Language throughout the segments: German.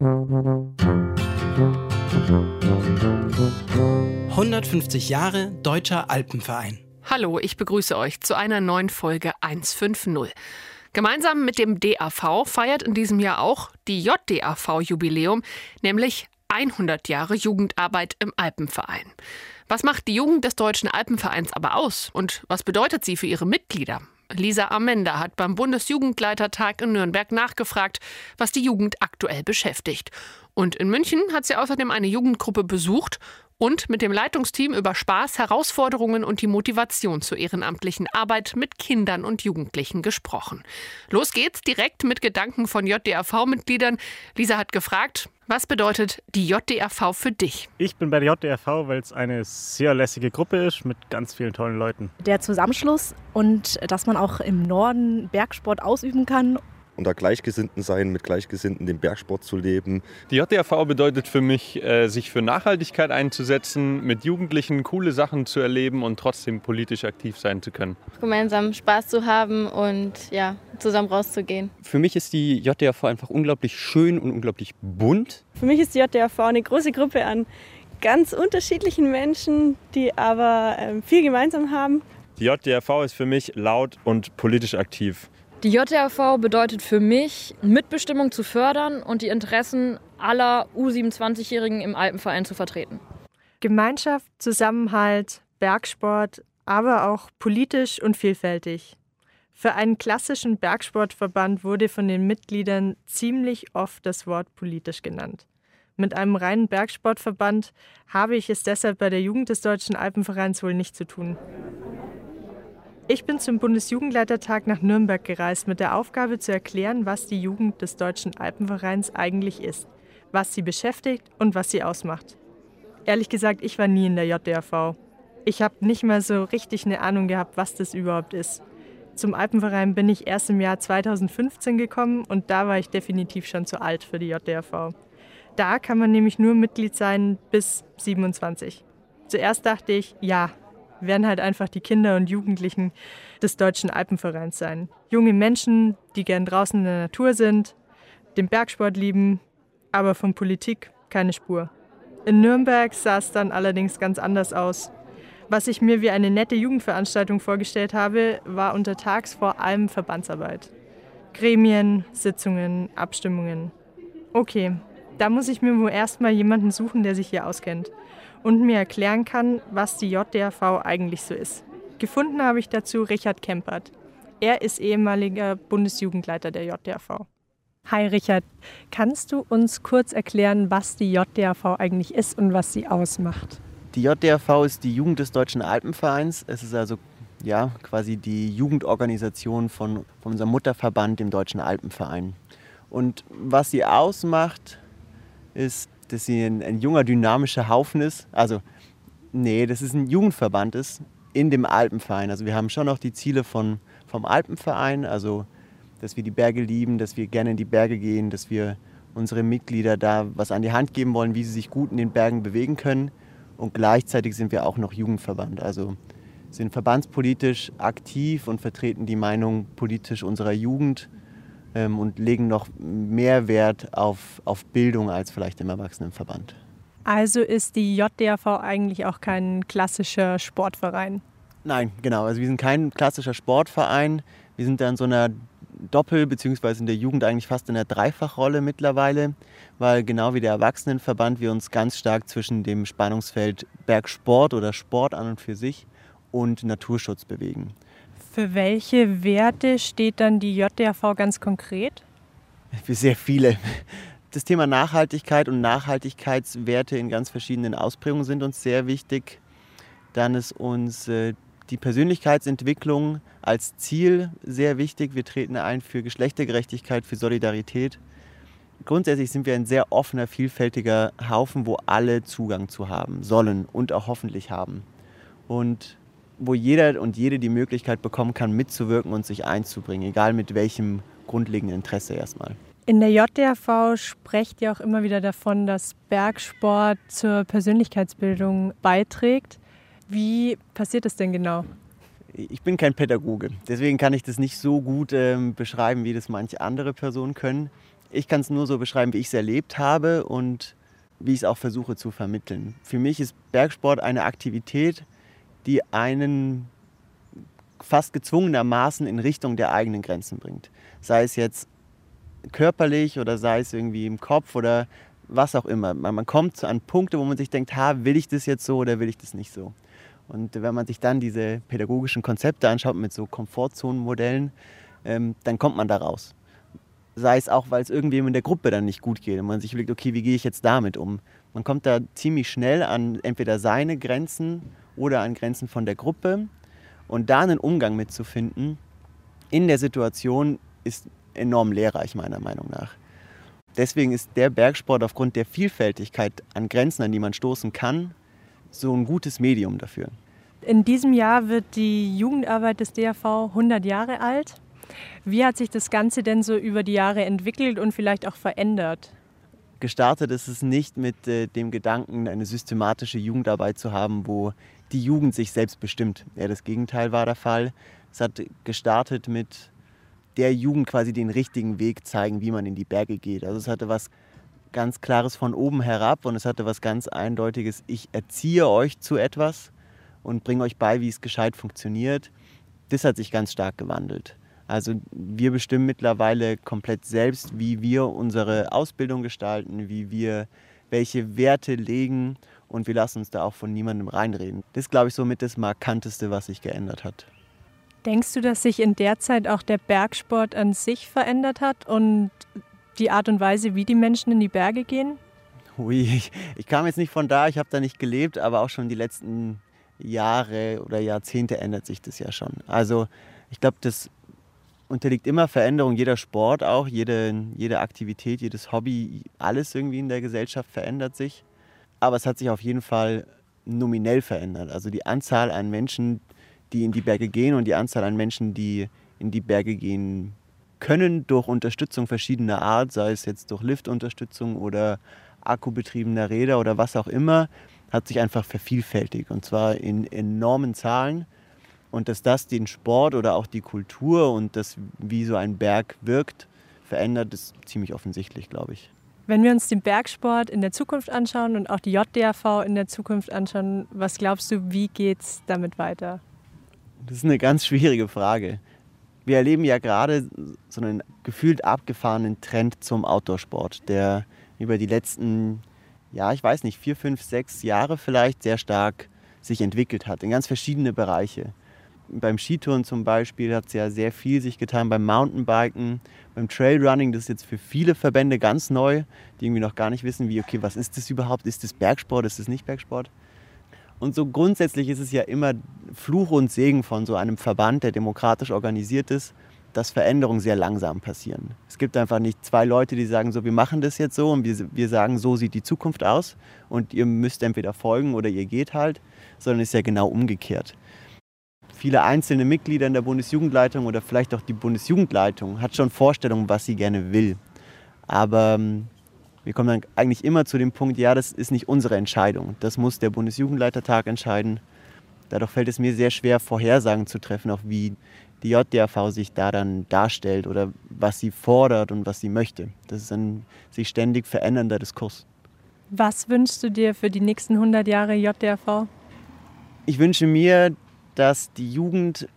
»150 Jahre Deutscher Alpenverein«. Hallo, ich begrüße euch zu einer neuen Folge 150. Gemeinsam mit dem DAV feiert in diesem Jahr auch die JDAV Jubiläum, nämlich 100 Jahre Jugendarbeit im Alpenverein. Was macht die Jugend des Deutschen Alpenvereins aber aus und was bedeutet sie für ihre Mitglieder? Lisa Amenda hat beim Bundesjugendleitertag in Nürnberg nachgefragt, was die Jugend aktuell beschäftigt. Und in München hat sie außerdem eine Jugendgruppe besucht und mit dem Leitungsteam über Spaß, Herausforderungen und die Motivation zur ehrenamtlichen Arbeit mit Kindern und Jugendlichen gesprochen. Los geht's direkt mit Gedanken von JDRV-Mitgliedern. Lisa hat gefragt, was bedeutet die JDRV für dich? Ich bin bei der JDRV, weil es eine sehr lässige Gruppe ist mit ganz vielen tollen Leuten. Der Zusammenschluss und dass man auch im Norden Bergsport ausüben kann unter Gleichgesinnten sein, mit Gleichgesinnten den Bergsport zu leben. Die JDRV bedeutet für mich, äh, sich für Nachhaltigkeit einzusetzen, mit Jugendlichen coole Sachen zu erleben und trotzdem politisch aktiv sein zu können. Gemeinsam Spaß zu haben und ja, zusammen rauszugehen. Für mich ist die JDRV einfach unglaublich schön und unglaublich bunt. Für mich ist die JDRV eine große Gruppe an ganz unterschiedlichen Menschen, die aber ähm, viel gemeinsam haben. Die JDRV ist für mich laut und politisch aktiv. Die JRV bedeutet für mich, Mitbestimmung zu fördern und die Interessen aller U27-Jährigen im Alpenverein zu vertreten. Gemeinschaft, Zusammenhalt, Bergsport, aber auch politisch und vielfältig. Für einen klassischen Bergsportverband wurde von den Mitgliedern ziemlich oft das Wort politisch genannt. Mit einem reinen Bergsportverband habe ich es deshalb bei der Jugend des Deutschen Alpenvereins wohl nicht zu tun. Ich bin zum Bundesjugendleitertag nach Nürnberg gereist mit der Aufgabe zu erklären, was die Jugend des Deutschen Alpenvereins eigentlich ist, was sie beschäftigt und was sie ausmacht. Ehrlich gesagt, ich war nie in der JDRV. Ich habe nicht mal so richtig eine Ahnung gehabt, was das überhaupt ist. Zum Alpenverein bin ich erst im Jahr 2015 gekommen und da war ich definitiv schon zu alt für die JDRV. Da kann man nämlich nur Mitglied sein bis 27. Zuerst dachte ich, ja, werden halt einfach die Kinder und Jugendlichen des Deutschen Alpenvereins sein. Junge Menschen, die gern draußen in der Natur sind, den Bergsport lieben, aber von Politik keine Spur. In Nürnberg sah es dann allerdings ganz anders aus. Was ich mir wie eine nette Jugendveranstaltung vorgestellt habe, war untertags vor allem Verbandsarbeit. Gremien, Sitzungen, Abstimmungen. Okay, da muss ich mir wohl erstmal jemanden suchen, der sich hier auskennt und mir erklären kann, was die JDRV eigentlich so ist. Gefunden habe ich dazu Richard Kempert. Er ist ehemaliger Bundesjugendleiter der JDRV. Hi Richard, kannst du uns kurz erklären, was die JDRV eigentlich ist und was sie ausmacht? Die JDRV ist die Jugend des Deutschen Alpenvereins. Es ist also ja, quasi die Jugendorganisation von, von unserem Mutterverband, dem Deutschen Alpenverein. Und was sie ausmacht, ist dass sie ein, ein junger, dynamischer Haufen ist. Also, nee, dass es ein Jugendverband ist in dem Alpenverein. Also wir haben schon noch die Ziele von, vom Alpenverein, also dass wir die Berge lieben, dass wir gerne in die Berge gehen, dass wir unsere Mitglieder da was an die Hand geben wollen, wie sie sich gut in den Bergen bewegen können. Und gleichzeitig sind wir auch noch Jugendverband. Also sind verbandspolitisch aktiv und vertreten die Meinung politisch unserer Jugend ähm, und legen noch mehr Wert auf, auf Bildung als vielleicht im Erwachsenenverband. Also ist die JDAV eigentlich auch kein klassischer Sportverein? Nein, genau. Also wir sind kein klassischer Sportverein. Wir sind da in so einer Doppel- bzw. in der Jugend eigentlich fast in der Dreifachrolle mittlerweile, weil genau wie der Erwachsenenverband wir uns ganz stark zwischen dem Spannungsfeld Bergsport oder Sport an und für sich und Naturschutz bewegen. Für welche Werte steht dann die JDAV ganz konkret? Für sehr viele. Das Thema Nachhaltigkeit und Nachhaltigkeitswerte in ganz verschiedenen Ausprägungen sind uns sehr wichtig. Dann ist uns äh, die Persönlichkeitsentwicklung als Ziel sehr wichtig. Wir treten ein für Geschlechtergerechtigkeit, für Solidarität. Grundsätzlich sind wir ein sehr offener, vielfältiger Haufen, wo alle Zugang zu haben sollen und auch hoffentlich haben. Und wo jeder und jede die Möglichkeit bekommen kann, mitzuwirken und sich einzubringen, egal mit welchem grundlegenden Interesse erstmal. In der JDRV sprecht ihr auch immer wieder davon, dass Bergsport zur Persönlichkeitsbildung beiträgt. Wie passiert das denn genau? Ich bin kein Pädagoge, deswegen kann ich das nicht so gut äh, beschreiben, wie das manche andere Personen können. Ich kann es nur so beschreiben, wie ich es erlebt habe und wie ich es auch versuche zu vermitteln. Für mich ist Bergsport eine Aktivität, die einen fast gezwungenermaßen in Richtung der eigenen Grenzen bringt. Sei es jetzt körperlich oder sei es irgendwie im Kopf oder was auch immer. Man, kommt an Punkte, wo man sich denkt, ha, will ich das jetzt so oder will ich das nicht so? Und wenn man sich dann diese pädagogischen Konzepte anschaut mit so Komfortzonenmodellen, ähm, dann kommt man da raus. Sei es auch, weil es irgendwem in der Gruppe dann nicht gut geht und man sich überlegt, okay, wie gehe ich jetzt damit um? Man kommt da ziemlich schnell an entweder seine Grenzen oder an Grenzen von der Gruppe. Und da einen Umgang mitzufinden in der Situation ist enorm lehrreich, meiner Meinung nach. Deswegen ist der Bergsport aufgrund der Vielfältigkeit an Grenzen, an die man stoßen kann, so ein gutes Medium dafür. In diesem Jahr wird die Jugendarbeit des DAV 100 Jahre alt. Wie hat sich das Ganze denn so über die Jahre entwickelt und vielleicht auch verändert? Gestartet ist es nicht mit äh, dem Gedanken, eine systematische Jugendarbeit zu haben, wo die Jugend sich selbst bestimmt. Ja, das Gegenteil war der Fall. Es hat gestartet mit der Jugend quasi den richtigen Weg zeigen, wie man in die Berge geht. Also es hatte was ganz Klares von oben herab und es hatte was ganz Eindeutiges. Ich erziehe euch zu etwas und bringe euch bei, wie es gescheit funktioniert. Das hat sich ganz stark gewandelt. Also wir bestimmen mittlerweile komplett selbst, wie wir unsere Ausbildung gestalten, wie wir welche Werte legen und wir lassen uns da auch von niemandem reinreden. Das ist, glaube ich, somit das Markanteste, was sich geändert hat. Denkst du, dass sich in der Zeit auch der Bergsport an sich verändert hat und die Art und Weise, wie die Menschen in die Berge gehen? Ui, ich, ich kam jetzt nicht von da, ich habe da nicht gelebt, aber auch schon die letzten Jahre oder Jahrzehnte ändert sich das ja schon. Also ich glaube, das unterliegt immer Veränderung, jeder Sport auch, jede, jede Aktivität, jedes Hobby, alles irgendwie in der Gesellschaft verändert sich. Aber es hat sich auf jeden Fall nominell verändert. Also die Anzahl an Menschen, die in die Berge gehen und die Anzahl an Menschen, die in die Berge gehen können durch Unterstützung verschiedener Art, sei es jetzt durch Liftunterstützung oder akkubetriebener Räder oder was auch immer, hat sich einfach vervielfältigt und zwar in enormen Zahlen. Und dass das den Sport oder auch die Kultur und das, wie so ein Berg wirkt, verändert, ist ziemlich offensichtlich, glaube ich. Wenn wir uns den Bergsport in der Zukunft anschauen und auch die JDAV in der Zukunft anschauen, was glaubst du, wie geht es damit weiter? Das ist eine ganz schwierige Frage. Wir erleben ja gerade so einen gefühlt abgefahrenen Trend zum Outdoorsport, der über die letzten, ja, ich weiß nicht, vier, fünf, sechs Jahre vielleicht sehr stark sich entwickelt hat, in ganz verschiedene Bereiche beim Skitouren zum Beispiel hat es ja sehr viel sich getan, beim Mountainbiken, beim Trailrunning, das ist jetzt für viele Verbände ganz neu, die irgendwie noch gar nicht wissen, wie, okay, was ist das überhaupt? Ist das Bergsport, ist das nicht Bergsport? Und so grundsätzlich ist es ja immer Fluch und Segen von so einem Verband, der demokratisch organisiert ist, dass Veränderungen sehr langsam passieren. Es gibt einfach nicht zwei Leute, die sagen, so, wir machen das jetzt so und wir, wir sagen, so sieht die Zukunft aus und ihr müsst entweder folgen oder ihr geht halt, sondern es ist ja genau umgekehrt viele einzelne Mitglieder in der Bundesjugendleitung oder vielleicht auch die Bundesjugendleitung hat schon Vorstellungen, was sie gerne will. Aber ähm, wir kommen dann eigentlich immer zu dem Punkt, ja, das ist nicht unsere Entscheidung. Das muss der Bundesjugendleitertag entscheiden. Dadurch fällt es mir sehr schwer, Vorhersagen zu treffen, auch wie die JDAV sich da dann darstellt oder was sie fordert und was sie möchte. Das ist ein sich ständig verändernder Diskurs. Was wünschst du dir für die nächsten 100 Jahre JDAV? Ich wünsche mir, dass die Jugend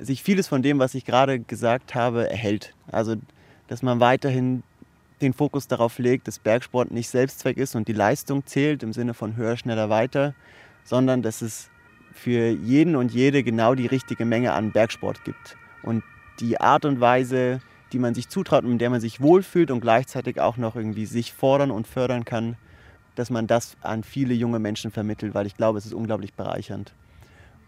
sich vieles von dem, was ich gerade gesagt habe, erhält. Also, dass man weiterhin den Fokus darauf legt, dass Bergsport nicht Selbstzweck ist und die Leistung zählt im Sinne von höher, schneller, weiter, sondern dass es für jeden und jede genau die richtige Menge an Bergsport gibt. Und die Art und Weise, die man sich zutraut und in der man sich wohlfühlt und gleichzeitig auch noch irgendwie sich fordern und fördern kann, dass man das an viele junge Menschen vermittelt, weil ich glaube, es ist unglaublich bereichernd.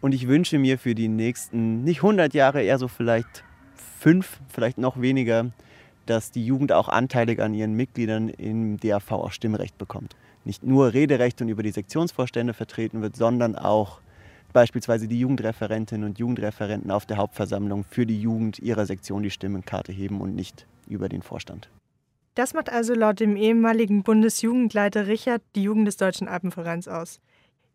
Und ich wünsche mir für die nächsten, nicht 100 Jahre, eher so vielleicht fünf, vielleicht noch weniger, dass die Jugend auch anteilig an ihren Mitgliedern im DAV auch Stimmrecht bekommt. Nicht nur Rederecht und über die Sektionsvorstände vertreten wird, sondern auch beispielsweise die Jugendreferentinnen und Jugendreferenten auf der Hauptversammlung für die Jugend ihrer Sektion die Stimmenkarte heben und nicht über den Vorstand. Das macht also laut dem ehemaligen Bundesjugendleiter Richard die Jugend des Deutschen Alpenvereins aus.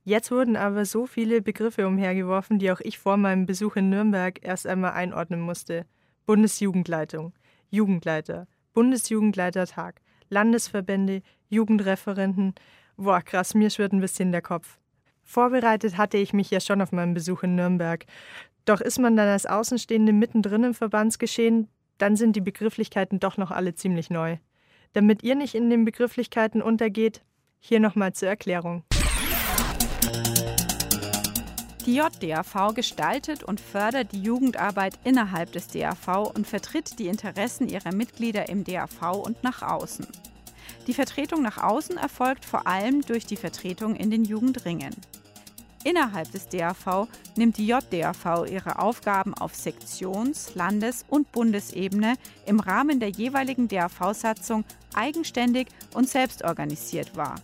Jetzt wurden aber so viele Begriffe umhergeworfen, die auch ich vor meinem Besuch in Nürnberg erst einmal einordnen musste. Bundesjugendleitung, Jugendleiter, Bundesjugendleitertag, Landesverbände, Jugendreferenten. Boah, krass, mir schwirrt ein bisschen der Kopf. Vorbereitet hatte ich mich ja schon auf meinen Besuch in Nürnberg. Doch ist man dann als Außenstehende mittendrin im Verbandsgeschehen, dann sind die Begrifflichkeiten doch noch alle ziemlich neu. Damit ihr nicht in den Begrifflichkeiten untergeht, hier nochmal zur Erklärung. Die JDAV gestaltet und fördert die Jugendarbeit innerhalb des DAV und vertritt die Interessen ihrer Mitglieder im DAV und nach außen. Die Vertretung nach außen erfolgt vor allem durch die Vertretung in den Jugendringen. Innerhalb des DAV nimmt die JDAV ihre Aufgaben auf Sektions-, Landes- und Bundesebene im Rahmen der jeweiligen DAV-Satzung eigenständig und selbstorganisiert wahr.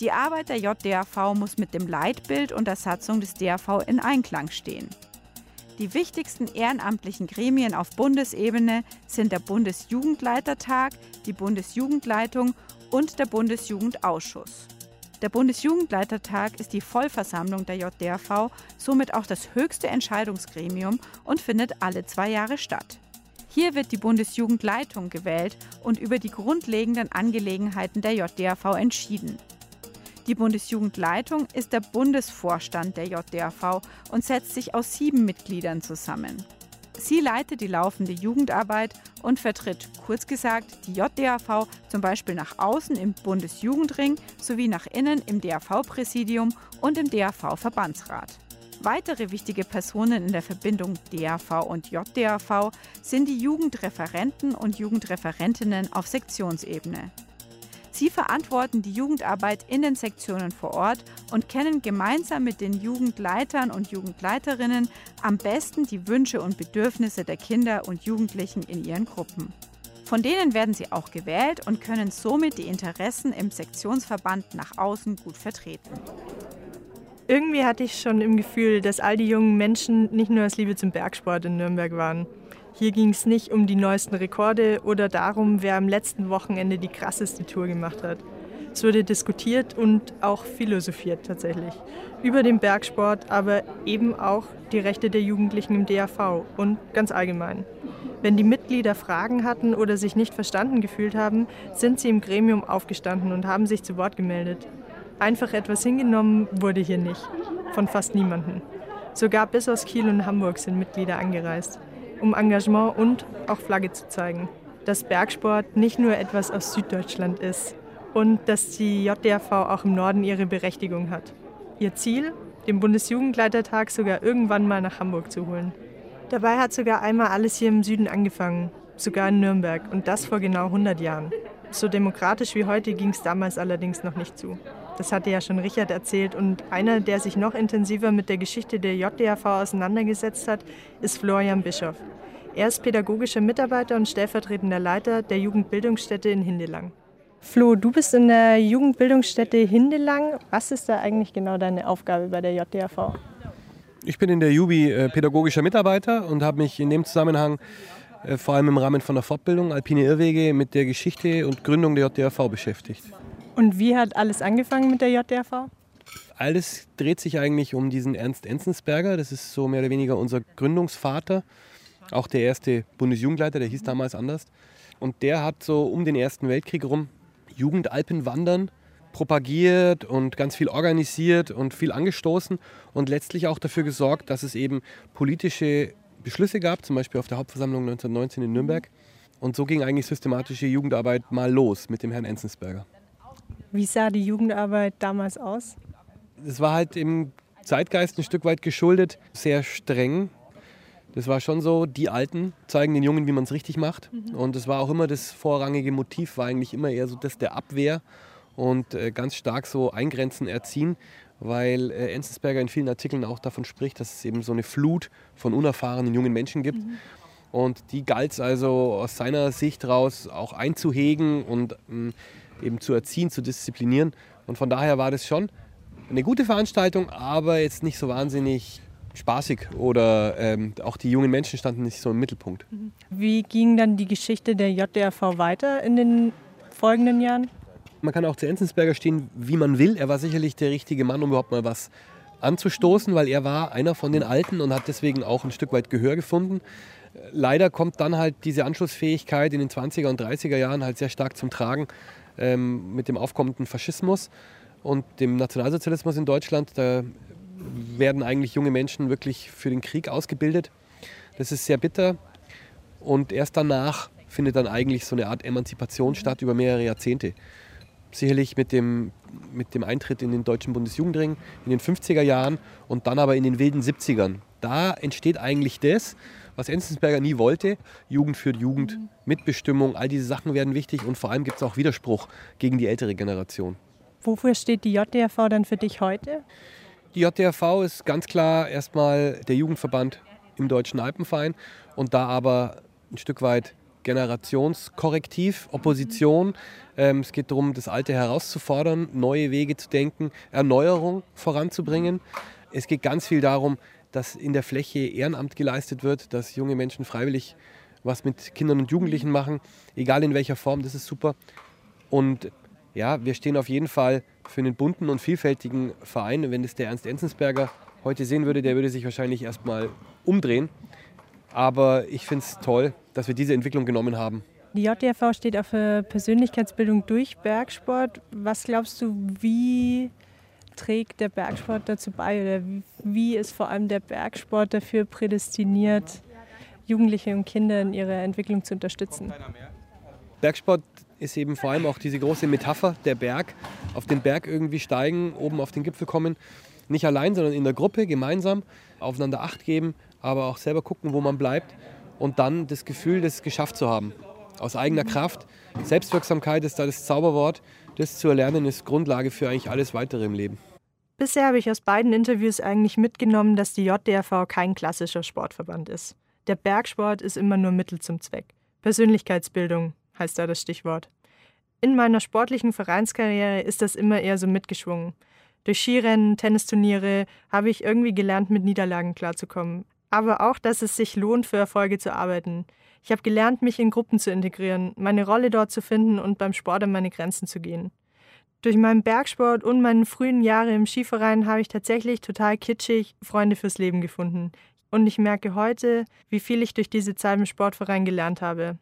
Die Arbeit der JDAV muss mit dem Leitbild und der Satzung des DAV in Einklang stehen. Die wichtigsten ehrenamtlichen Gremien auf Bundesebene sind der Bundesjugendleitertag, die Bundesjugendleitung und der Bundesjugendausschuss. Der Bundesjugendleitertag ist die Vollversammlung der JDAV, somit auch das höchste Entscheidungsgremium und findet alle zwei Jahre statt. Hier wird die Bundesjugendleitung gewählt und über die grundlegenden Angelegenheiten der JDAV entschieden. Die Bundesjugendleitung ist der Bundesvorstand der JDAV und setzt sich aus sieben Mitgliedern zusammen. Sie leitet die laufende Jugendarbeit und vertritt, kurz gesagt, die JDAV zum Beispiel nach außen im Bundesjugendring sowie nach innen im DAV-Präsidium und im DAV-Verbandsrat. Weitere wichtige Personen in der Verbindung DAV und JDAV sind die Jugendreferenten und Jugendreferentinnen auf Sektionsebene. Sie verantworten die Jugendarbeit in den Sektionen vor Ort und kennen gemeinsam mit den Jugendleitern und Jugendleiterinnen am besten die Wünsche und Bedürfnisse der Kinder und Jugendlichen in ihren Gruppen. Von denen werden sie auch gewählt und können somit die Interessen im Sektionsverband nach außen gut vertreten. Irgendwie hatte ich schon im Gefühl, dass all die jungen Menschen nicht nur aus Liebe zum Bergsport in Nürnberg waren. Hier ging es nicht um die neuesten Rekorde oder darum, wer am letzten Wochenende die krasseste Tour gemacht hat. Es wurde diskutiert und auch philosophiert tatsächlich. Über den Bergsport, aber eben auch die Rechte der Jugendlichen im DAV und ganz allgemein. Wenn die Mitglieder Fragen hatten oder sich nicht verstanden gefühlt haben, sind sie im Gremium aufgestanden und haben sich zu Wort gemeldet. Einfach etwas hingenommen wurde hier nicht. Von fast niemandem. Sogar bis aus Kiel und Hamburg sind Mitglieder angereist um Engagement und auch Flagge zu zeigen. Dass Bergsport nicht nur etwas aus Süddeutschland ist und dass die JDRV auch im Norden ihre Berechtigung hat. Ihr Ziel, den Bundesjugendleitertag sogar irgendwann mal nach Hamburg zu holen. Dabei hat sogar einmal alles hier im Süden angefangen, sogar in Nürnberg und das vor genau 100 Jahren. So demokratisch wie heute ging es damals allerdings noch nicht zu. Das hatte ja schon Richard erzählt. Und einer, der sich noch intensiver mit der Geschichte der JDAV auseinandergesetzt hat, ist Florian Bischoff. Er ist pädagogischer Mitarbeiter und stellvertretender Leiter der Jugendbildungsstätte in Hindelang. Flo, du bist in der Jugendbildungsstätte Hindelang. Was ist da eigentlich genau deine Aufgabe bei der JDAV? Ich bin in der Jubi äh, pädagogischer Mitarbeiter und habe mich in dem Zusammenhang äh, vor allem im Rahmen von der Fortbildung Alpine Irrwege mit der Geschichte und Gründung der JDAV beschäftigt. Und wie hat alles angefangen mit der JDRV? Alles dreht sich eigentlich um diesen Ernst Enzensberger. Das ist so mehr oder weniger unser Gründungsvater. Auch der erste Bundesjugendleiter, der hieß damals anders. Und der hat so um den Ersten Weltkrieg rum Jugendalpenwandern propagiert und ganz viel organisiert und viel angestoßen und letztlich auch dafür gesorgt, dass es eben politische Beschlüsse gab, zum Beispiel auf der Hauptversammlung 1919 in Nürnberg. Und so ging eigentlich systematische Jugendarbeit mal los mit dem Herrn Enzensberger. Wie sah die Jugendarbeit damals aus? Es war halt im Zeitgeist ein Stück weit geschuldet, sehr streng. Das war schon so, die Alten zeigen den Jungen, wie man es richtig macht. Mhm. Und es war auch immer das vorrangige Motiv, war eigentlich immer eher so das der Abwehr und äh, ganz stark so eingrenzen, erziehen, weil äh, Enzensberger in vielen Artikeln auch davon spricht, dass es eben so eine Flut von unerfahrenen jungen Menschen gibt. Mhm. Und die galt es also aus seiner Sicht raus auch einzuhegen und mh, eben zu erziehen, zu disziplinieren. Und von daher war das schon eine gute Veranstaltung, aber jetzt nicht so wahnsinnig spaßig oder ähm, auch die jungen Menschen standen nicht so im Mittelpunkt. Mhm. Wie ging dann die Geschichte der JDRV weiter in den folgenden Jahren? Man kann auch zu Enzensberger stehen, wie man will. Er war sicherlich der richtige Mann, um überhaupt mal was anzustoßen, weil er war einer von den Alten und hat deswegen auch ein Stück weit Gehör gefunden. Leider kommt dann halt diese Anschlussfähigkeit in den 20er und 30er Jahren halt sehr stark zum Tragen ähm, mit dem aufkommenden Faschismus und dem Nationalsozialismus in Deutschland. Da werden eigentlich junge Menschen wirklich für den Krieg ausgebildet. Das ist sehr bitter. Und erst danach findet dann eigentlich so eine Art Emanzipation statt über mehrere Jahrzehnte. Sicherlich mit dem, mit dem Eintritt in den Deutschen Bundesjugendring in den 50er Jahren und dann aber in den wilden 70ern. Da entsteht eigentlich das, was Enzensberger nie wollte. Jugend führt Jugend, Mitbestimmung, all diese Sachen werden wichtig und vor allem gibt es auch Widerspruch gegen die ältere Generation. Wofür steht die JDRV dann für dich heute? Die JDRV ist ganz klar erstmal der Jugendverband im Deutschen Alpenverein und da aber ein Stück weit Generationskorrektiv, Opposition. Ähm, es geht darum, das Alte herauszufordern, neue Wege zu denken, Erneuerung voranzubringen. Es geht ganz viel darum, dass in der Fläche Ehrenamt geleistet wird, dass junge Menschen freiwillig was mit Kindern und Jugendlichen machen, egal in welcher Form, das ist super. Und ja, wir stehen auf jeden Fall für einen bunten und vielfältigen Verein. Wenn das der Ernst Enzensberger heute sehen würde, der würde sich wahrscheinlich erstmal umdrehen. Aber ich finde es toll, dass wir diese Entwicklung genommen haben. Die JDRV steht auf Persönlichkeitsbildung durch Bergsport. Was glaubst du, wie trägt der Bergsport dazu bei oder wie ist vor allem der Bergsport dafür prädestiniert, Jugendliche und Kinder in ihrer Entwicklung zu unterstützen? Bergsport ist eben vor allem auch diese große Metapher, der Berg, auf den Berg irgendwie steigen, oben auf den Gipfel kommen. Nicht allein, sondern in der Gruppe, gemeinsam, aufeinander Acht geben, aber auch selber gucken, wo man bleibt und dann das Gefühl, das geschafft zu haben. Aus eigener Kraft. Selbstwirksamkeit ist da das Zauberwort. Das zu erlernen ist Grundlage für eigentlich alles weitere im Leben. Bisher habe ich aus beiden Interviews eigentlich mitgenommen, dass die JDRV kein klassischer Sportverband ist. Der Bergsport ist immer nur Mittel zum Zweck. Persönlichkeitsbildung heißt da das Stichwort. In meiner sportlichen Vereinskarriere ist das immer eher so mitgeschwungen. Durch Skirennen, Tennisturniere habe ich irgendwie gelernt, mit Niederlagen klarzukommen aber auch, dass es sich lohnt, für Erfolge zu arbeiten. Ich habe gelernt, mich in Gruppen zu integrieren, meine Rolle dort zu finden und beim Sport an meine Grenzen zu gehen. Durch meinen Bergsport und meine frühen Jahre im Skiverein habe ich tatsächlich total kitschig Freunde fürs Leben gefunden. Und ich merke heute, wie viel ich durch diese Zeit im Sportverein gelernt habe.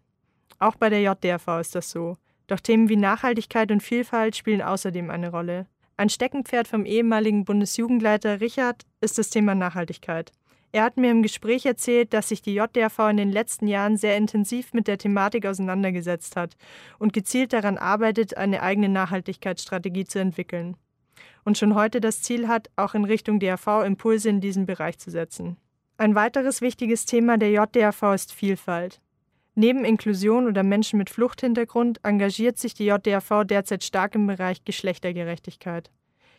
Auch bei der JDRV ist das so. Doch Themen wie Nachhaltigkeit und Vielfalt spielen außerdem eine Rolle. Ein Steckenpferd vom ehemaligen Bundesjugendleiter Richard ist das Thema Nachhaltigkeit. Er hat mir im Gespräch erzählt, dass sich die JDRV in den letzten Jahren sehr intensiv mit der Thematik auseinandergesetzt hat und gezielt daran arbeitet, eine eigene Nachhaltigkeitsstrategie zu entwickeln. Und schon heute das Ziel hat, auch in Richtung DRV Impulse in diesem Bereich zu setzen. Ein weiteres wichtiges Thema der JDRV ist Vielfalt. Neben Inklusion oder Menschen mit Fluchthintergrund engagiert sich die JDRV derzeit stark im Bereich Geschlechtergerechtigkeit.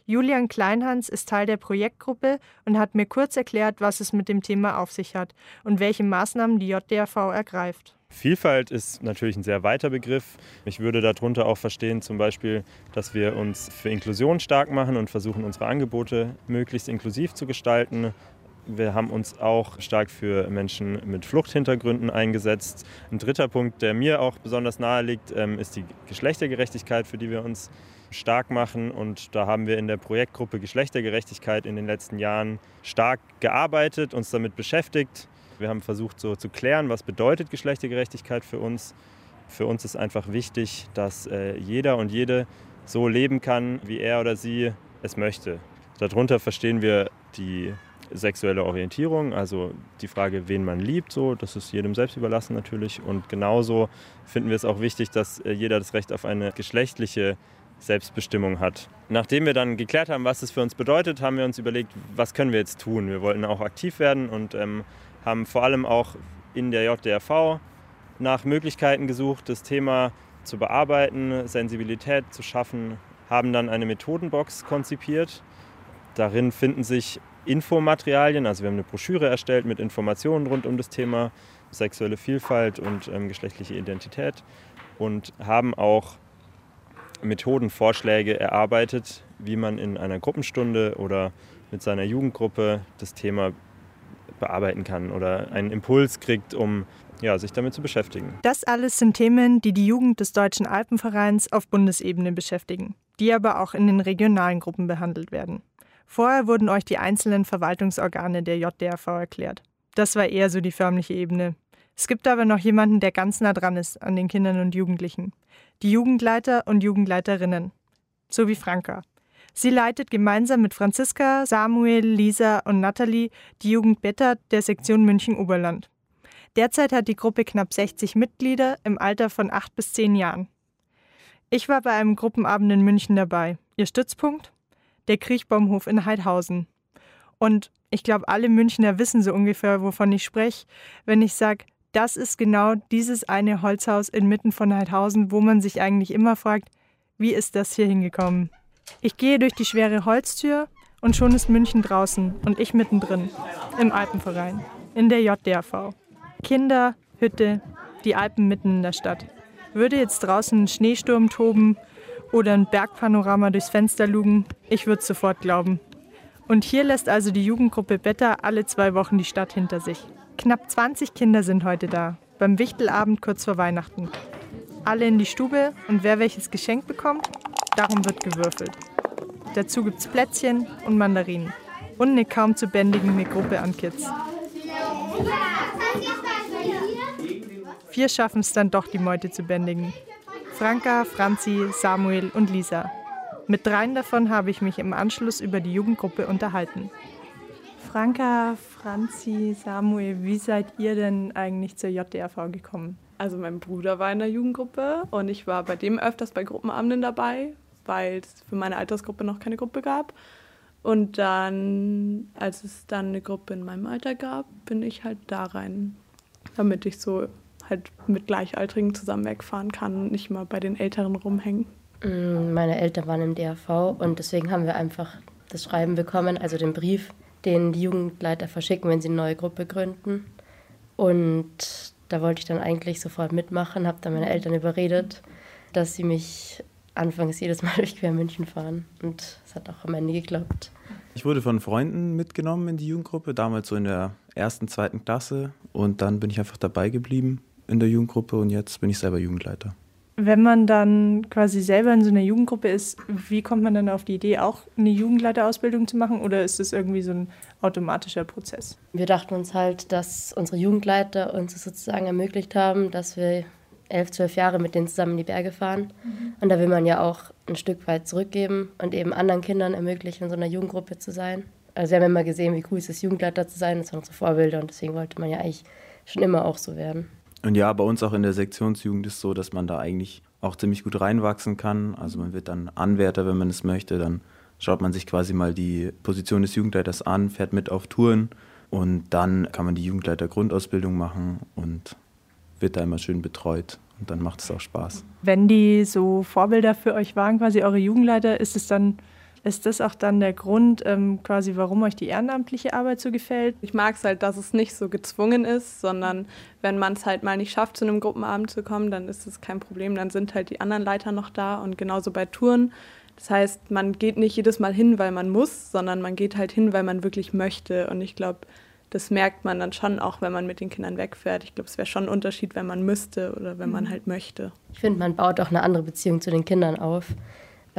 Julian Kleinhans ist Teil der Projektgruppe und hat mir kurz erklärt, was es mit dem Thema auf sich hat und welche Maßnahmen die JDRV ergreift. Vielfalt ist natürlich ein sehr weiter Begriff. Ich würde darunter auch verstehen, zum Beispiel, dass wir uns für Inklusion stark machen und versuchen, unsere Angebote möglichst inklusiv zu gestalten. Wir haben uns auch stark für Menschen mit Fluchthintergründen eingesetzt. Ein dritter Punkt, der mir auch besonders nahe liegt, ähm, ist die Geschlechtergerechtigkeit, für die wir uns stark machen. Und da haben wir in der Projektgruppe Geschlechtergerechtigkeit in den letzten Jahren stark gearbeitet, uns damit beschäftigt. Wir haben versucht so zu klären, was bedeutet Geschlechtergerechtigkeit für uns. Für uns ist einfach wichtig, dass äh, jeder und jede so leben kann, wie er oder sie es möchte. Darunter verstehen wir die sexuelle Orientierung, also die Frage, wen man liebt, so, das ist jedem selbst überlassen natürlich. Und genauso finden wir es auch wichtig, dass äh, jeder das Recht auf eine geschlechtliche Selbstbestimmung hat. Nachdem wir dann geklärt haben, was es für uns bedeutet, haben wir uns überlegt, was können wir jetzt tun. Wir wollten auch aktiv werden und ähm, haben vor allem auch in der JDRV nach Möglichkeiten gesucht, das Thema zu bearbeiten, Sensibilität zu schaffen, haben dann eine Methodenbox konzipiert. Darin finden sich Infomaterialien, also wir haben eine Broschüre erstellt mit Informationen rund um das Thema sexuelle Vielfalt und ähm, geschlechtliche Identität und haben auch Methodenvorschläge erarbeitet, wie man in einer Gruppenstunde oder mit seiner Jugendgruppe das Thema bearbeiten kann oder einen Impuls kriegt, um ja, sich damit zu beschäftigen. Das alles sind Themen, die die Jugend des Deutschen Alpenvereins auf Bundesebene beschäftigen, die aber auch in den regionalen Gruppen behandelt werden. Vorher wurden euch die einzelnen Verwaltungsorgane der JDRV erklärt. Das war eher so die förmliche Ebene. Es gibt aber noch jemanden, der ganz nah dran ist an den Kindern und Jugendlichen. Die Jugendleiter und Jugendleiterinnen. So wie Franka. Sie leitet gemeinsam mit Franziska, Samuel, Lisa und Nathalie die Jugend Beta der Sektion München-Oberland. Derzeit hat die Gruppe knapp 60 Mitglieder im Alter von 8 bis 10 Jahren. Ich war bei einem Gruppenabend in München dabei. Ihr Stützpunkt? Der Kriechbaumhof in Heidhausen. Und ich glaube, alle Münchner wissen so ungefähr, wovon ich spreche, wenn ich sage, das ist genau dieses eine Holzhaus inmitten von Heidhausen, wo man sich eigentlich immer fragt, wie ist das hier hingekommen? Ich gehe durch die schwere Holztür und schon ist München draußen und ich mittendrin, im Alpenverein, in der JDRV. Kinder, Hütte, die Alpen mitten in der Stadt. Würde jetzt draußen ein Schneesturm toben oder ein Bergpanorama durchs Fenster lugen, ich würde sofort glauben. Und hier lässt also die Jugendgruppe Beta alle zwei Wochen die Stadt hinter sich. Knapp 20 Kinder sind heute da, beim Wichtelabend kurz vor Weihnachten. Alle in die Stube und wer welches Geschenk bekommt, darum wird gewürfelt. Dazu gibt's Plätzchen und Mandarinen und eine kaum zu bändigende Gruppe an Kids. Vier schaffen es dann doch, die Meute zu bändigen. Franka, Franzi, Samuel und Lisa. Mit dreien davon habe ich mich im Anschluss über die Jugendgruppe unterhalten. Franka, Franzi, Samuel, wie seid ihr denn eigentlich zur JDRV gekommen? Also mein Bruder war in der Jugendgruppe und ich war bei dem öfters bei Gruppenabenden dabei, weil es für meine Altersgruppe noch keine Gruppe gab. Und dann, als es dann eine Gruppe in meinem Alter gab, bin ich halt da rein, damit ich so halt mit Gleichaltrigen zusammen wegfahren kann und nicht mal bei den Älteren rumhängen. Mm, meine Eltern waren im DRV und deswegen haben wir einfach das Schreiben bekommen, also den Brief, den die Jugendleiter verschicken, wenn sie eine neue Gruppe gründen. Und da wollte ich dann eigentlich sofort mitmachen, habe dann meine Eltern überredet, dass sie mich anfangs jedes Mal durch Quermünchen fahren. Und es hat auch am Ende geklappt. Ich wurde von Freunden mitgenommen in die Jugendgruppe, damals so in der ersten, zweiten Klasse. Und dann bin ich einfach dabei geblieben in der Jugendgruppe und jetzt bin ich selber Jugendleiter. Wenn man dann quasi selber in so einer Jugendgruppe ist, wie kommt man dann auf die Idee, auch eine Jugendleiterausbildung zu machen oder ist es irgendwie so ein automatischer Prozess? Wir dachten uns halt, dass unsere Jugendleiter uns sozusagen ermöglicht haben, dass wir elf, zwölf Jahre mit denen zusammen in die Berge fahren. Mhm. Und da will man ja auch ein Stück weit zurückgeben und eben anderen Kindern ermöglichen, in so einer Jugendgruppe zu sein. Also wir haben immer gesehen, wie cool es ist, Jugendleiter zu sein. Das waren unsere Vorbilder und deswegen wollte man ja eigentlich schon immer auch so werden. Und ja, bei uns auch in der Sektionsjugend ist es so, dass man da eigentlich auch ziemlich gut reinwachsen kann. Also man wird dann Anwärter, wenn man es möchte. Dann schaut man sich quasi mal die Position des Jugendleiters an, fährt mit auf Touren und dann kann man die Jugendleiter-Grundausbildung machen und wird da immer schön betreut und dann macht es auch Spaß. Wenn die so Vorbilder für euch waren, quasi eure Jugendleiter, ist es dann ist das auch dann der Grund, ähm, quasi, warum euch die ehrenamtliche Arbeit so gefällt? Ich mag es halt, dass es nicht so gezwungen ist, sondern wenn man es halt mal nicht schafft, zu einem Gruppenabend zu kommen, dann ist es kein Problem. Dann sind halt die anderen Leiter noch da und genauso bei Touren. Das heißt, man geht nicht jedes Mal hin, weil man muss, sondern man geht halt hin, weil man wirklich möchte. Und ich glaube, das merkt man dann schon auch, wenn man mit den Kindern wegfährt. Ich glaube, es wäre schon ein Unterschied, wenn man müsste oder wenn man mhm. halt möchte. Ich finde, man baut auch eine andere Beziehung zu den Kindern auf.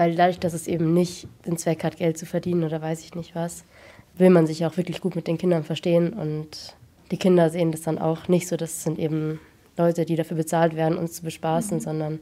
Weil dadurch, dass es eben nicht den Zweck hat, Geld zu verdienen oder weiß ich nicht was, will man sich auch wirklich gut mit den Kindern verstehen. Und die Kinder sehen das dann auch nicht so, das sind eben Leute, die dafür bezahlt werden, uns zu bespaßen, mhm. sondern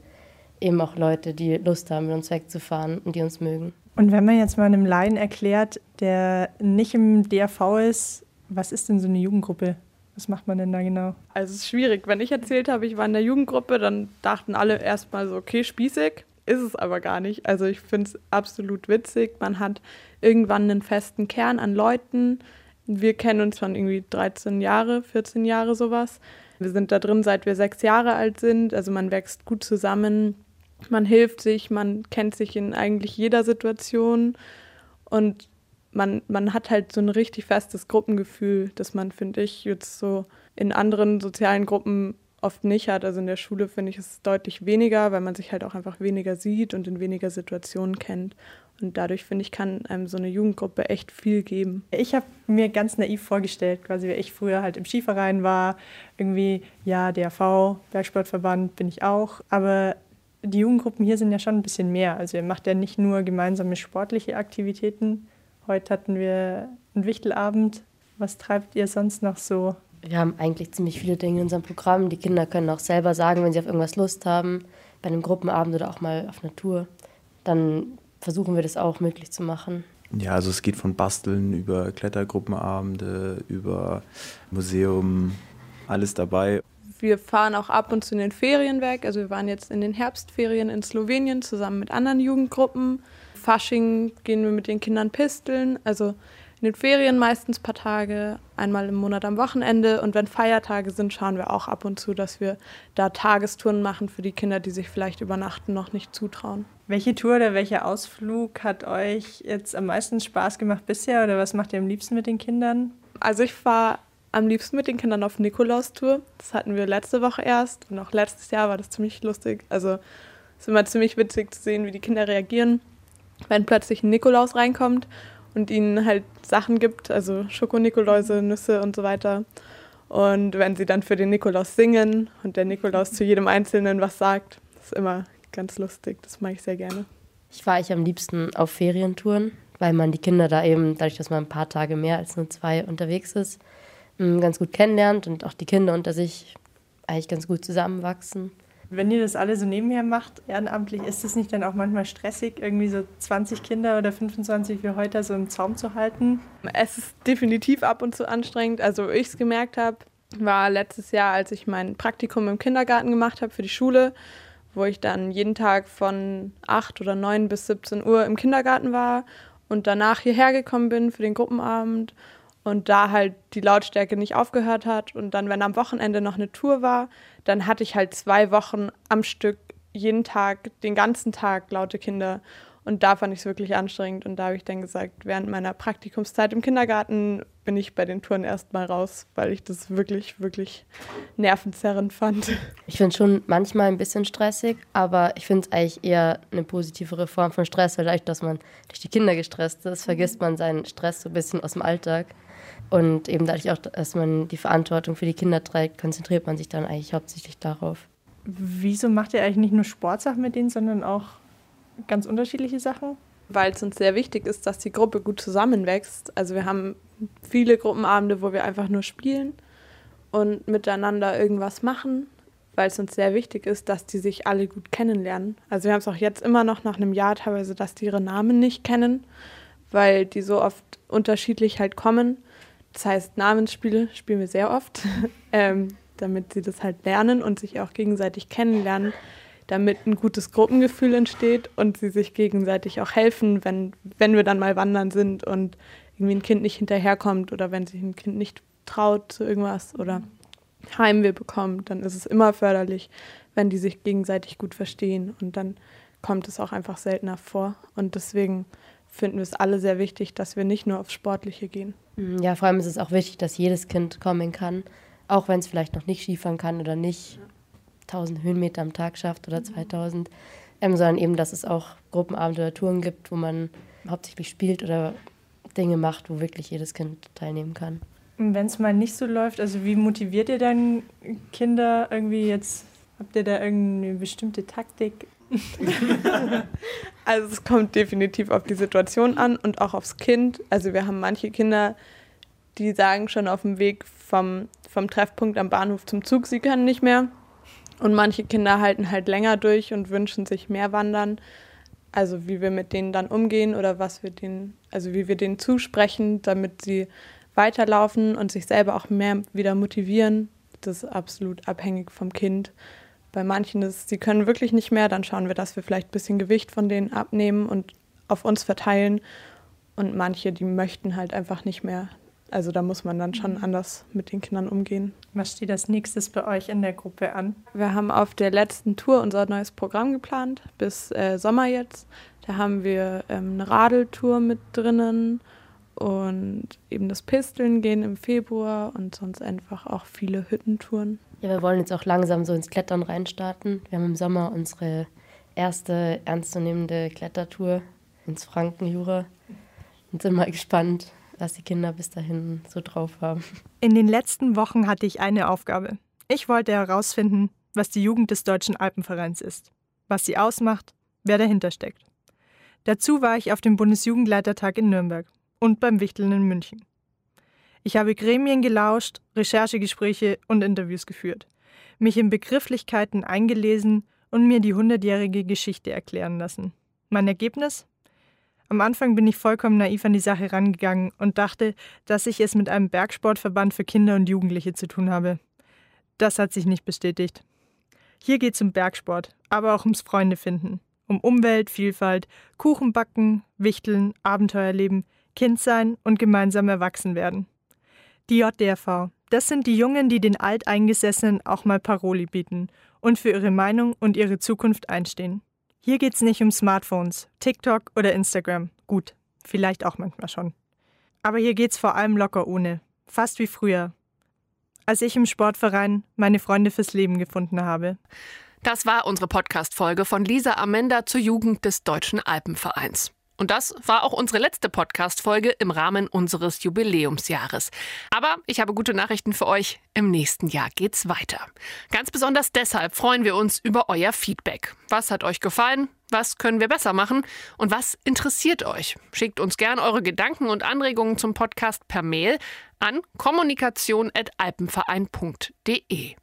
eben auch Leute, die Lust haben, mit uns wegzufahren und die uns mögen. Und wenn man jetzt mal einem Laien erklärt, der nicht im DRV ist, was ist denn so eine Jugendgruppe? Was macht man denn da genau? Also es ist schwierig. Wenn ich erzählt habe, ich war in der Jugendgruppe, dann dachten alle erstmal so, okay, spießig ist es aber gar nicht. Also ich finde es absolut witzig. Man hat irgendwann einen festen Kern an Leuten. Wir kennen uns schon irgendwie 13 Jahre, 14 Jahre sowas. Wir sind da drin, seit wir sechs Jahre alt sind. Also man wächst gut zusammen. Man hilft sich, man kennt sich in eigentlich jeder Situation. Und man, man hat halt so ein richtig festes Gruppengefühl, das man, finde ich, jetzt so in anderen sozialen Gruppen oft nicht hat. Also in der Schule finde ich es deutlich weniger, weil man sich halt auch einfach weniger sieht und in weniger Situationen kennt. Und dadurch, finde ich, kann einem so eine Jugendgruppe echt viel geben. Ich habe mir ganz naiv vorgestellt, quasi wie ich früher halt im Skiverein war. Irgendwie, ja, DRV, Bergsportverband bin ich auch. Aber die Jugendgruppen hier sind ja schon ein bisschen mehr. Also ihr macht ja nicht nur gemeinsame sportliche Aktivitäten. Heute hatten wir einen Wichtelabend. Was treibt ihr sonst noch so Wir haben eigentlich ziemlich viele Dinge in unserem Programm. Die Kinder können auch selber sagen, wenn sie auf irgendwas Lust haben, bei einem Gruppenabend oder auch mal auf Natur. Dann versuchen wir das auch möglich zu machen. Ja, also es geht von Basteln über Klettergruppenabende, über Museum, alles dabei. Wir fahren auch ab und zu in den Ferien weg. Also wir waren jetzt in den Herbstferien in Slowenien zusammen mit anderen Jugendgruppen. Fasching gehen wir mit den Kindern pisteln. Also in den Ferien meistens ein paar Tage, einmal im Monat am Wochenende. Und wenn Feiertage sind, schauen wir auch ab und zu, dass wir da Tagestouren machen für die Kinder, die sich vielleicht übernachten noch nicht zutrauen. Welche Tour oder welcher Ausflug hat euch jetzt am meisten Spaß gemacht bisher oder was macht ihr am liebsten mit den Kindern? Also ich fahre am liebsten mit den Kindern auf Nikolaustour. Das hatten wir letzte Woche erst und auch letztes Jahr war das ziemlich lustig. Also es ist immer ziemlich witzig zu sehen, wie die Kinder reagieren, wenn plötzlich ein Nikolaus reinkommt und ihnen halt Sachen gibt, also Schokonikoläuse, Nüsse und so weiter. Und wenn sie dann für den Nikolaus singen und der Nikolaus zu jedem Einzelnen was sagt, ist immer ganz lustig. Das mache ich sehr gerne. Ich fahre ich am liebsten auf Ferientouren, weil man die Kinder da eben, dadurch, dass man ein paar Tage mehr als nur zwei unterwegs ist, mm, ganz gut kennenlernt und auch die Kinder unter sich eigentlich ganz gut zusammenwachsen. Wenn ihr das alle so nebenher macht, ehrenamtlich, ist es nicht dann auch manchmal stressig, irgendwie so 20 Kinder oder 25 wie heute so im Zaum zu halten? Es ist definitiv ab und zu anstrengend. Also, ich es gemerkt habe, war letztes Jahr, als ich mein Praktikum im Kindergarten gemacht habe für die Schule, wo ich dann jeden Tag von 8 oder 9 bis 17 Uhr im Kindergarten war und danach hierher gekommen bin für den Gruppenabend und da halt die Lautstärke nicht aufgehört hat. Und dann, wenn am Wochenende noch eine Tour war, dann hatte ich halt zwei Wochen am Stück jeden Tag, den ganzen Tag laute Kinder. Und da fand ich es wirklich anstrengend. Und da habe ich dann gesagt, während meiner Praktikumszeit im Kindergarten bin ich bei den Touren erstmal raus, weil ich das wirklich, wirklich nervenzerrend fand. Ich finde es schon manchmal ein bisschen stressig, aber ich finde es eigentlich eher eine positivere Form von Stress, weil dadurch, dass man durch die Kinder gestresst ist, vergisst man seinen Stress so ein bisschen aus dem Alltag. Und eben dadurch auch, dass man die Verantwortung für die Kinder trägt, konzentriert man sich dann eigentlich hauptsächlich darauf. Wieso macht ihr eigentlich nicht nur Sportsachen mit denen, sondern auch ganz unterschiedliche Sachen? Weil es uns sehr wichtig ist, dass die Gruppe gut zusammenwächst. Also wir haben viele Gruppenabende, wo wir einfach nur spielen und miteinander irgendwas machen, weil es uns sehr wichtig ist, dass die sich alle gut kennenlernen. Also wir haben es auch jetzt immer noch nach einem Jahr teilweise, dass die ihre Namen nicht kennen, weil die so oft unterschiedlich halt kommen. Das heißt, Namensspiele spielen wir sehr oft, ähm, damit sie das halt lernen und sich auch gegenseitig kennenlernen damit ein gutes Gruppengefühl entsteht und sie sich gegenseitig auch helfen, wenn, wenn wir dann mal wandern sind und irgendwie ein Kind nicht hinterherkommt oder wenn sich ein Kind nicht traut zu irgendwas oder Heimweh bekommt, dann ist es immer förderlich, wenn die sich gegenseitig gut verstehen und dann kommt es auch einfach seltener vor. Und deswegen finden wir es alle sehr wichtig, dass wir nicht nur aufs Sportliche gehen. Ja, vor allem ist es auch wichtig, dass jedes Kind kommen kann, auch wenn es vielleicht noch nicht Skifahren kann oder nicht 1000 Höhenmeter am Tag schafft oder 2000, ähm, sondern eben, dass es auch Gruppenabende oder Touren gibt, wo man hauptsächlich spielt oder Dinge macht, wo wirklich jedes Kind teilnehmen kann. Wenn es mal nicht so läuft, also wie motiviert ihr dann Kinder irgendwie jetzt? Habt ihr da irgendeine bestimmte Taktik? also es kommt definitiv auf die Situation an und auch aufs Kind. Also wir haben manche Kinder, die sagen schon auf dem Weg vom, vom Treffpunkt am Bahnhof zum Zug, sie können nicht mehr. Und manche Kinder halten halt länger durch und wünschen sich mehr Wandern. Also wie wir mit denen dann umgehen oder was wir denen, also wie wir denen zusprechen, damit sie weiterlaufen und sich selber auch mehr wieder motivieren. Das ist absolut abhängig vom Kind. Bei manchen ist, sie können wirklich nicht mehr, dann schauen wir, dass wir vielleicht ein bisschen Gewicht von denen abnehmen und auf uns verteilen. Und manche, die möchten halt einfach nicht mehr. Also da muss man dann schon mhm. anders mit den Kindern umgehen. Was steht als nächstes bei euch in der Gruppe an? Wir haben auf der letzten Tour unser neues Programm geplant, bis äh, Sommer jetzt. Da haben wir ähm, eine Radeltour mit drinnen und eben das Pisteln gehen im Februar und sonst einfach auch viele Hüttentouren. Ja, wir wollen jetzt auch langsam so ins Klettern reinstarten. Wir haben im Sommer unsere erste ernstzunehmende Klettertour ins Frankenjura und sind mal gespannt, was die Kinder bis dahin so drauf haben. In den letzten Wochen hatte ich eine Aufgabe. Ich wollte herausfinden, was die Jugend des Deutschen Alpenvereins ist, was sie ausmacht, wer dahinter steckt. Dazu war ich auf dem Bundesjugendleitertag in Nürnberg und beim Wichteln in München. Ich habe Gremien gelauscht, Recherchegespräche und Interviews geführt, mich in Begrifflichkeiten eingelesen und mir die hundertjährige Geschichte erklären lassen. Mein Ergebnis? Am Anfang bin ich vollkommen naiv an die Sache rangegangen und dachte, dass ich es mit einem Bergsportverband für Kinder und Jugendliche zu tun habe. Das hat sich nicht bestätigt. Hier geht es um Bergsport, aber auch ums Freundefinden, um Umwelt, Vielfalt, Kuchenbacken, Wichteln, Abenteuerleben, Kind sein und gemeinsam erwachsen werden. Die JDRV, das sind die Jungen, die den Alteingesessenen auch mal Paroli bieten und für ihre Meinung und ihre Zukunft einstehen. Hier geht es nicht um Smartphones, TikTok oder Instagram. Gut, vielleicht auch manchmal schon. Aber hier geht es vor allem locker ohne. Fast wie früher. Als ich im Sportverein meine Freunde fürs Leben gefunden habe. Das war unsere Podcast-Folge von Lisa Amenda zur Jugend des Deutschen Alpenvereins. Und das war auch unsere letzte Podcast-Folge im Rahmen unseres Jubiläumsjahres. Aber ich habe gute Nachrichten für euch. Im nächsten Jahr geht's weiter. Ganz besonders deshalb freuen wir uns über euer Feedback. Was hat euch gefallen? Was können wir besser machen? Und was interessiert euch? Schickt uns gern eure Gedanken und Anregungen zum Podcast per Mail an kommunikation.alpenverein.de.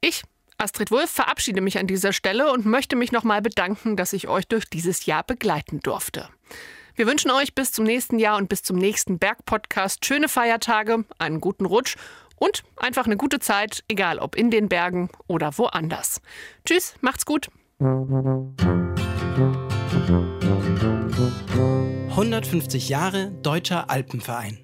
Ich Astrid Wulff verabschiede mich an dieser Stelle und möchte mich nochmal bedanken, dass ich euch durch dieses Jahr begleiten durfte. Wir wünschen euch bis zum nächsten Jahr und bis zum nächsten Bergpodcast schöne Feiertage, einen guten Rutsch und einfach eine gute Zeit, egal ob in den Bergen oder woanders. Tschüss, macht's gut. 150 Jahre Deutscher Alpenverein.